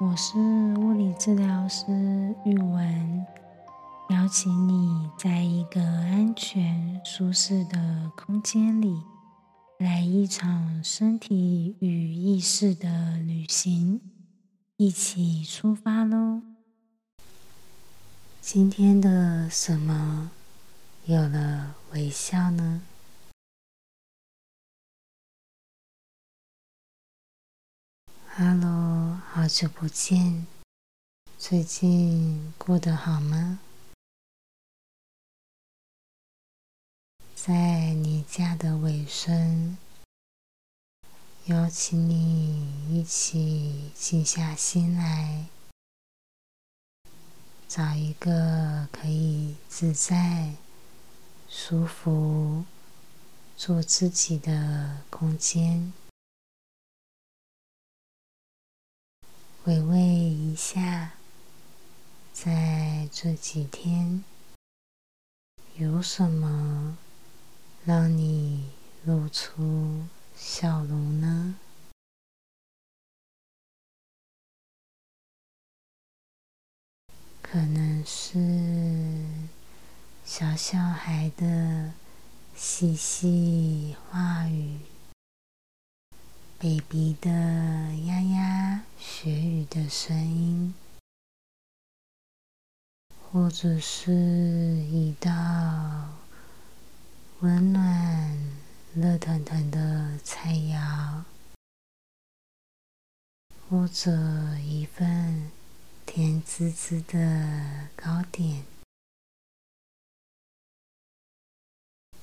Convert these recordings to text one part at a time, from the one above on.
我是物理治疗师玉文，邀请你在一个安全、舒适的空间里，来一场身体与意识的旅行，一起出发喽！今天的什么有了微笑呢？哈喽，好久不见，最近过得好吗？在你假的尾声，邀请你一起静下心来，找一个可以自在、舒服、做自己的空间。回味一下，在这几天有什么让你露出笑容呢？可能是小小孩的嬉戏话语。Baby 的呀呀学语的声音，或者是一道温暖、热腾腾的菜肴，或者一份甜滋滋的糕点。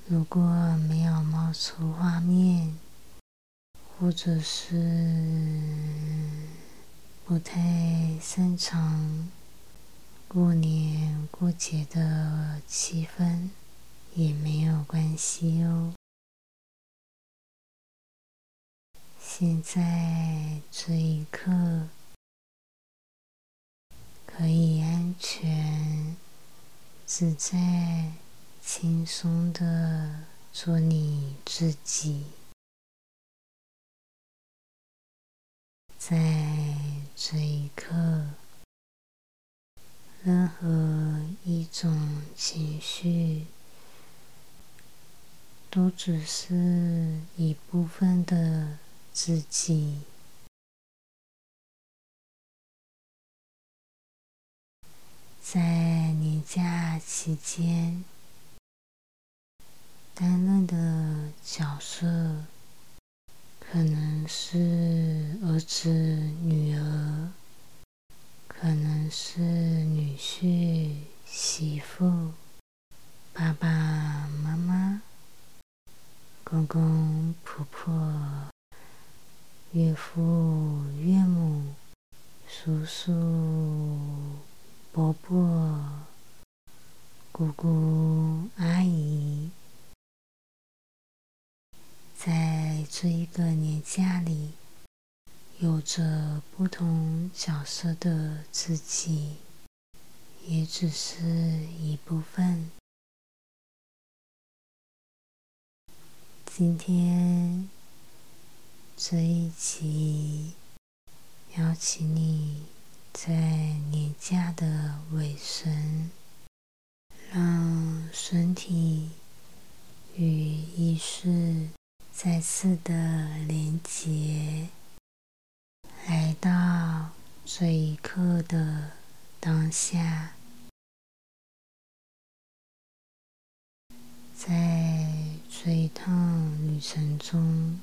如果没有冒出画面，或者是不太擅长过年过节的气氛，也没有关系哦。现在这一刻，可以安全、自在、轻松的做你自己。在这一刻，任何一种情绪，都只是一部分的自己。在年假期间担任的角色。可能是儿子、女儿，可能是女婿、媳妇，爸爸妈妈，公公婆婆，岳父岳母，叔叔伯伯，姑姑阿姨。在这一个年假里，有着不同角色的自己，也只是一部分。今天这一集，邀请你在年假的尾声，让身体与意识。再次的连接，来到这一刻的当下，在这一趟旅程中，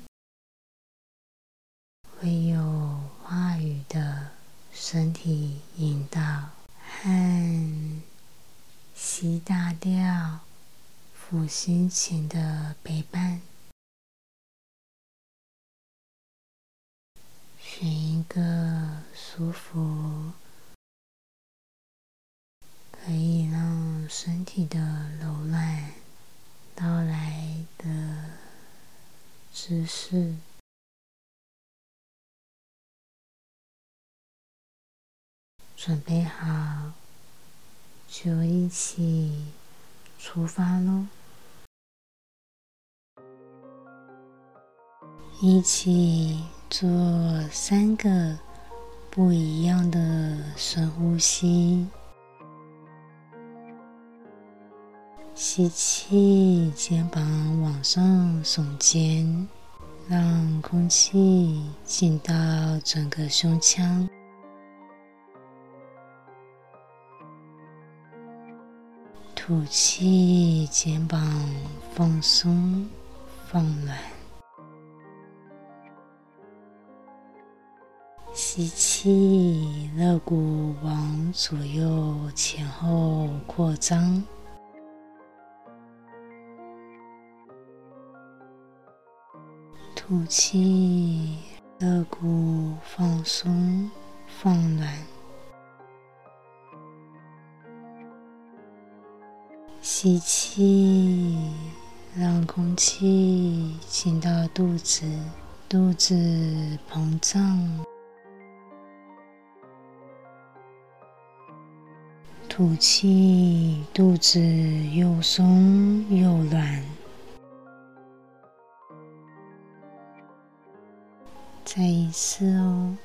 会有话语的身体引导和西大调抚心情的陪伴。选一个舒服、可以让身体的柔软到来的姿势，准备好就一起出发喽！一起。做三个不一样的深呼吸。吸气，肩膀往上耸肩，让空气进到整个胸腔。吐气，肩膀放松放软。吸气，肋骨往左右前后扩张。吐气，肋骨放松放软。吸气，让空气进到肚子，肚子膨胀。吐气，肚子又松又软。再一次哦。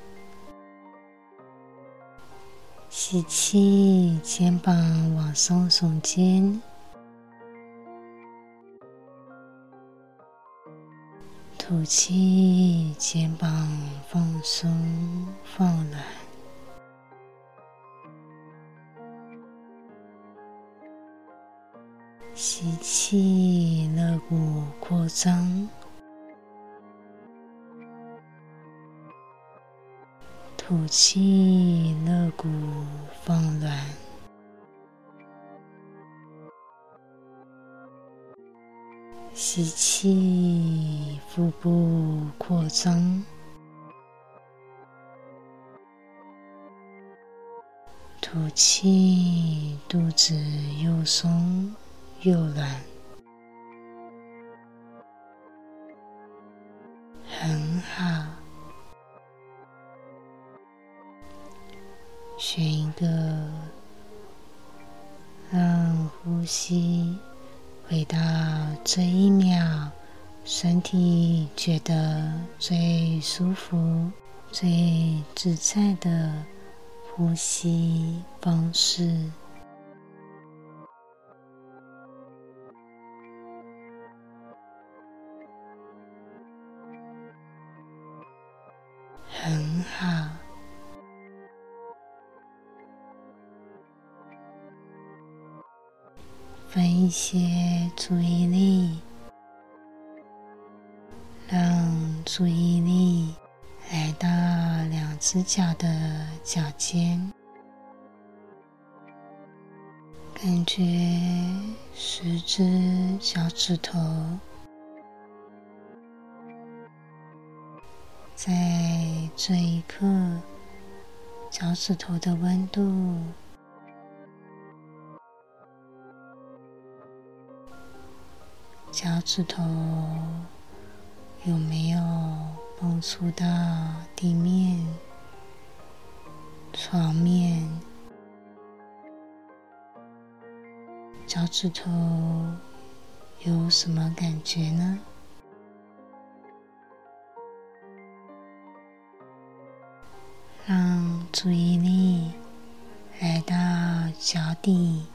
吸气，肩膀往上耸肩。吐气，肩膀放松放软。吸气，肋骨扩张。吐气，肋骨放软。吸气，腹部扩张；吐气，肚子又松又软，很好。选一个，让呼吸。回到这一秒，身体觉得最舒服、最自在的呼吸方式，一些注意力，让注意力来到两只脚的脚尖，感觉十只脚趾头在这一刻，脚趾头的温度。脚趾头有没有碰触到地面、床面？脚趾头有什么感觉呢？让注意力来到脚底。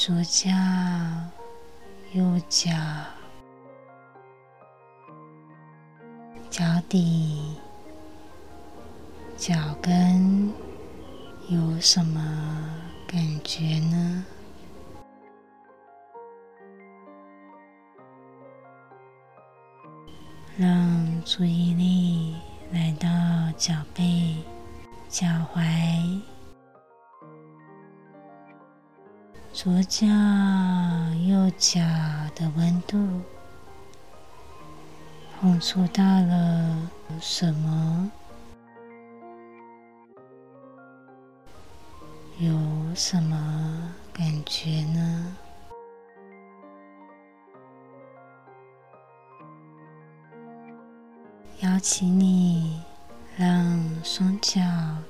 左脚、右脚、脚底、脚跟有什么感觉呢？让注意力来到脚背、脚踝。左脚、右脚的温度碰触到了什么？有什么感觉呢？邀请你让双脚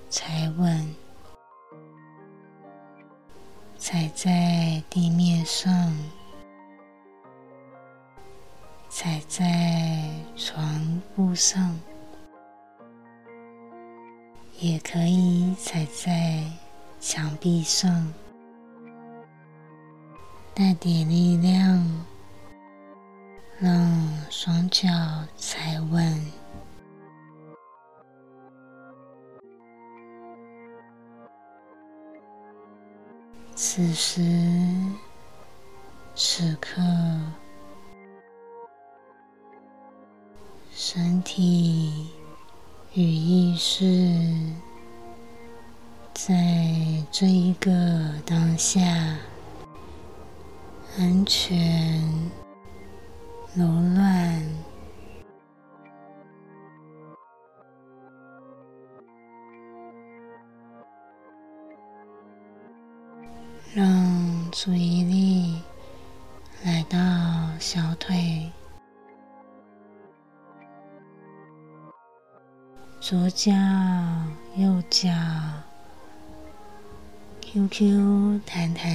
踩稳。踩在地面上，踩在床铺上，也可以踩在墙壁上，带点力量，让双脚踩稳。此时此刻。身体与意识，在这一个当下，安全、柔软，让注意力来到小腿。左脚、右脚，QQ 弹弹，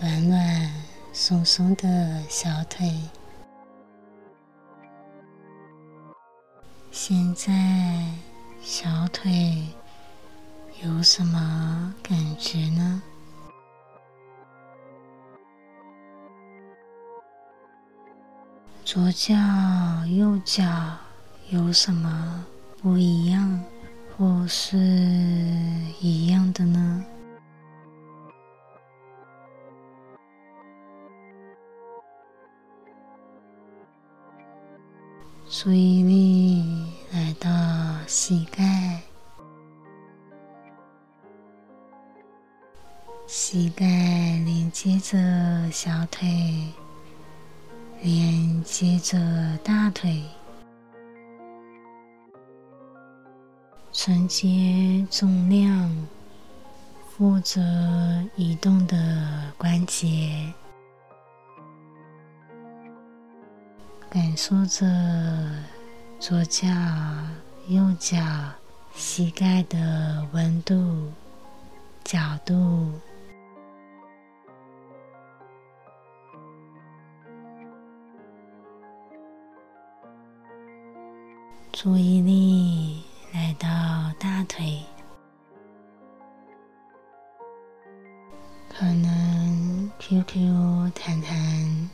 暖暖松松的小腿。现在小腿有什么感觉呢？左脚、右脚。有什么不一样，或是一样的呢？注意力来到膝盖，膝盖连接着小腿，连接着大腿。承接重量，负责移动的关节，感受着左脚、右脚膝盖的温度、角度，注意力。来到大腿，可能 QQ 弹弹，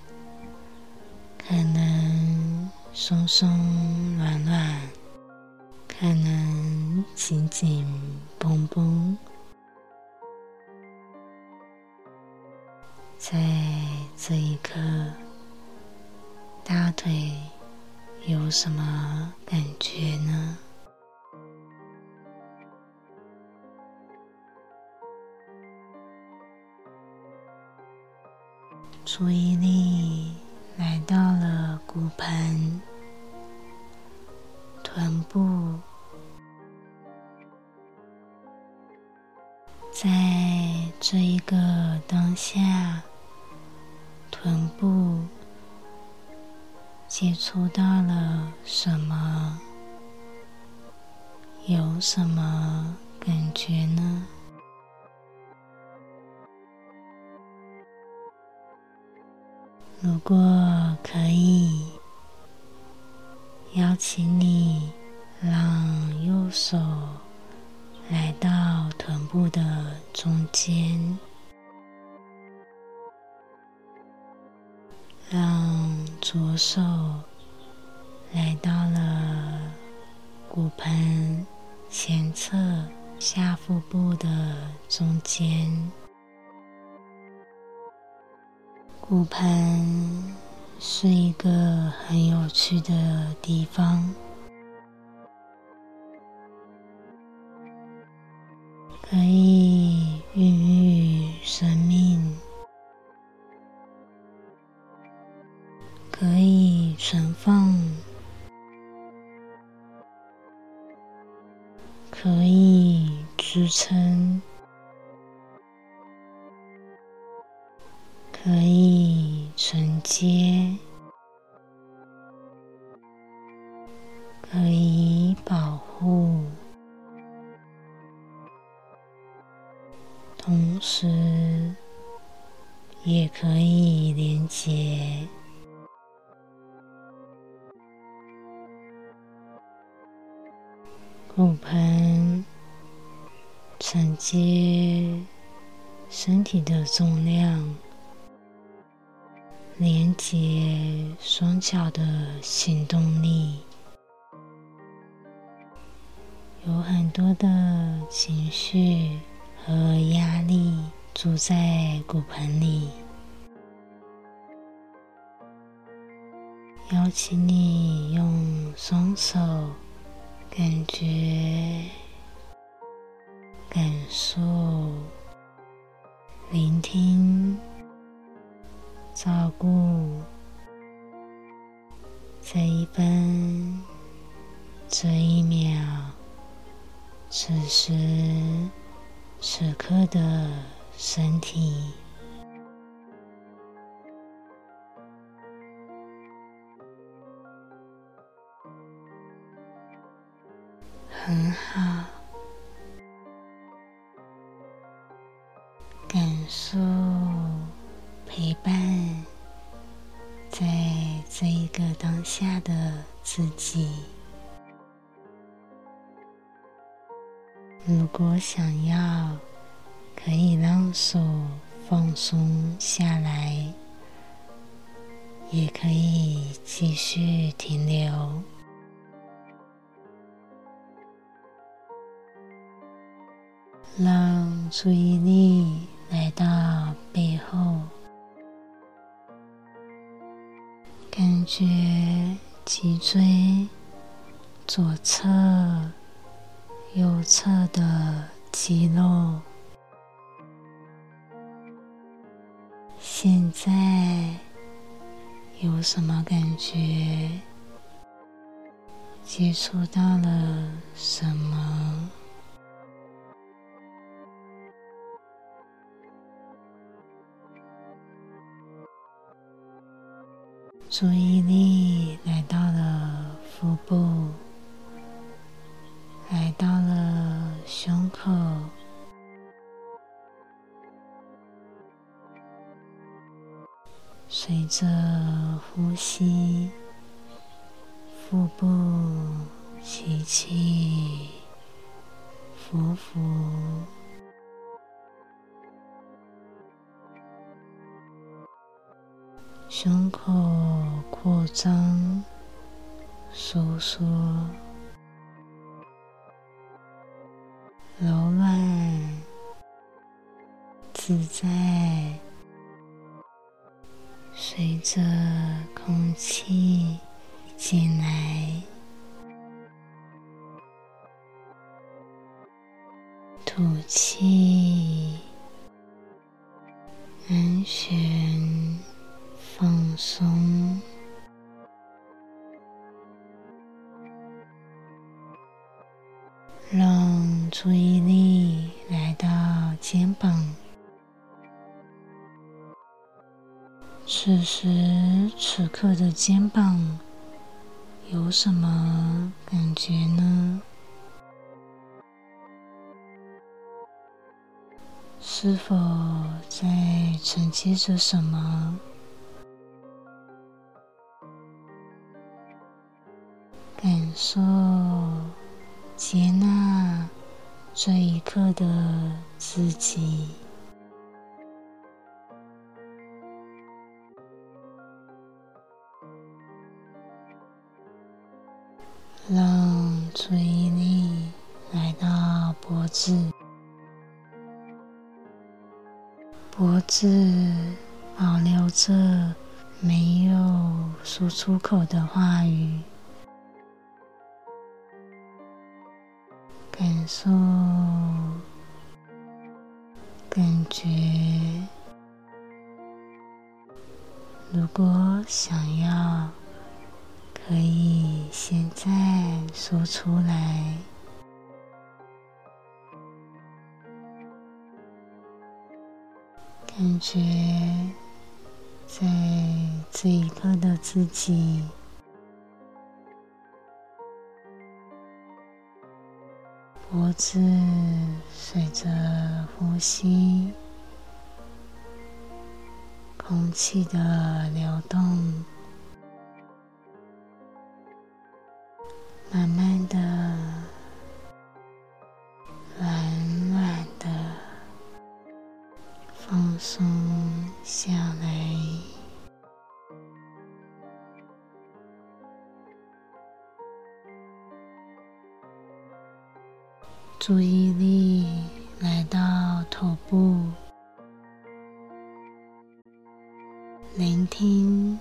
可能松松软软，可能紧紧绷绷，在这一刻，大腿有什么感觉呢？注意力来到了骨盆、臀部，在这一个当下，臀部接触到了什么？有什么感觉呢？如果可以，邀请你让右手来到臀部的中间，让左手来到了骨盆前侧下腹部的中间。骨盆是一个很有趣的地方，可以孕育生命，支撑。可以承接，可以保在骨盆里。邀请你用双手感觉、感受、聆听、照顾这一分、这一秒、此时此刻的身体。很好，感受陪伴在这一个当下的自己。如果想要，可以手放松下来，也可以继续停留。让注意力来到背后，感觉脊椎左侧、右侧的肌肉，现在有什么感觉？接触到了什么？注意力来到了腹部，来到了胸口，随着呼吸，腹部吸气，浮浮。胸口扩张、收缩、柔软、自在，随着空气进来，吐气，安全。放松，让注意力来到肩膀。此时此刻的肩膀有什么感觉呢？是否在承接着什么？感受、接纳这一刻的自己，让注意力来到脖子，脖子保留着没有说出口的话语。感受，感觉。如果想要，可以现在说出来。感觉在这一刻的自己。脖子随着呼吸，空气的流动，慢慢的，慢慢的放松下来，注意力来到头部，聆听。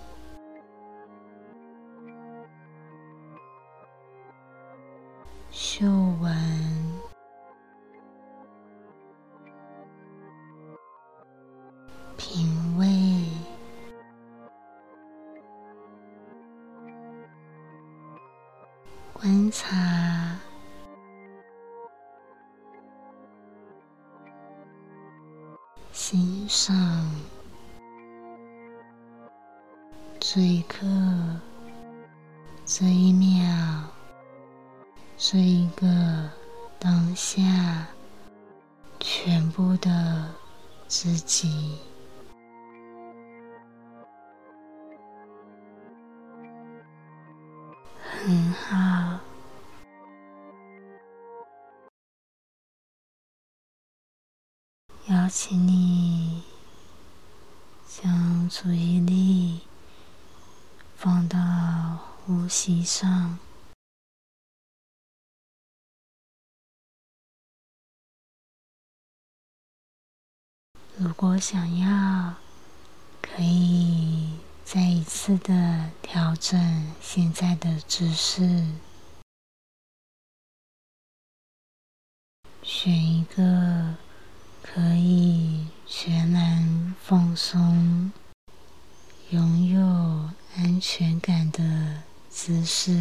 呼吸上。如果想要，可以再一次的调整现在的姿势，选一个可以全然放松、拥有安全感的姿势。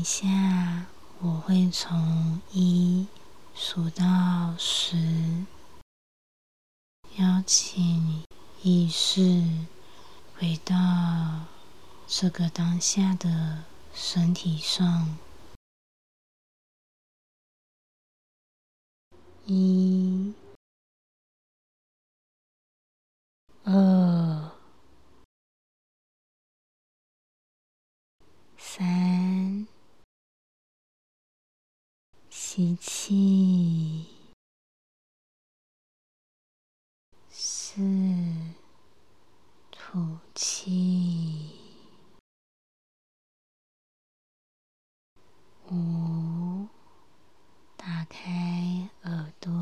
一下，我会从一数到十，邀请意识回到这个当下的身体上。一、二、三，吸气，四，吐气，五，打开。耳朵，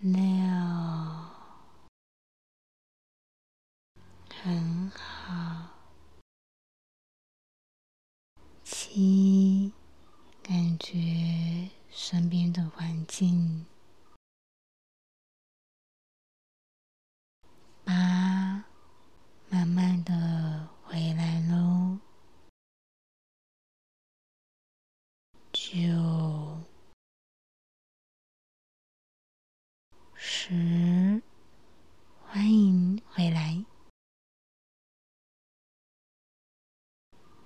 六，很好，七，感觉身边的环境，八，慢慢的回来喽。九、十，欢迎回来。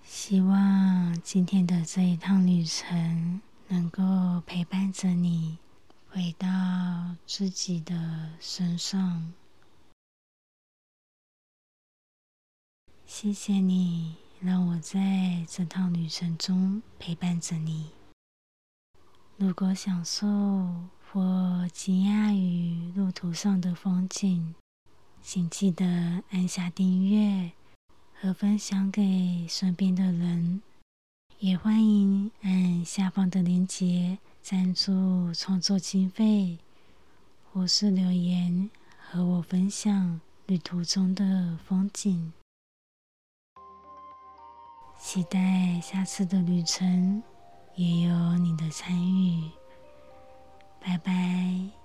希望今天的这一趟旅程能够陪伴着你回到自己的身上。谢谢你，让我在这趟旅程中陪伴着你。如果享受或惊讶于路途上的风景，请记得按下订阅和分享给身边的人。也欢迎按下方的链接赞助创作经费，或是留言和我分享旅途中的风景。期待下次的旅程。也有你的参与，拜拜。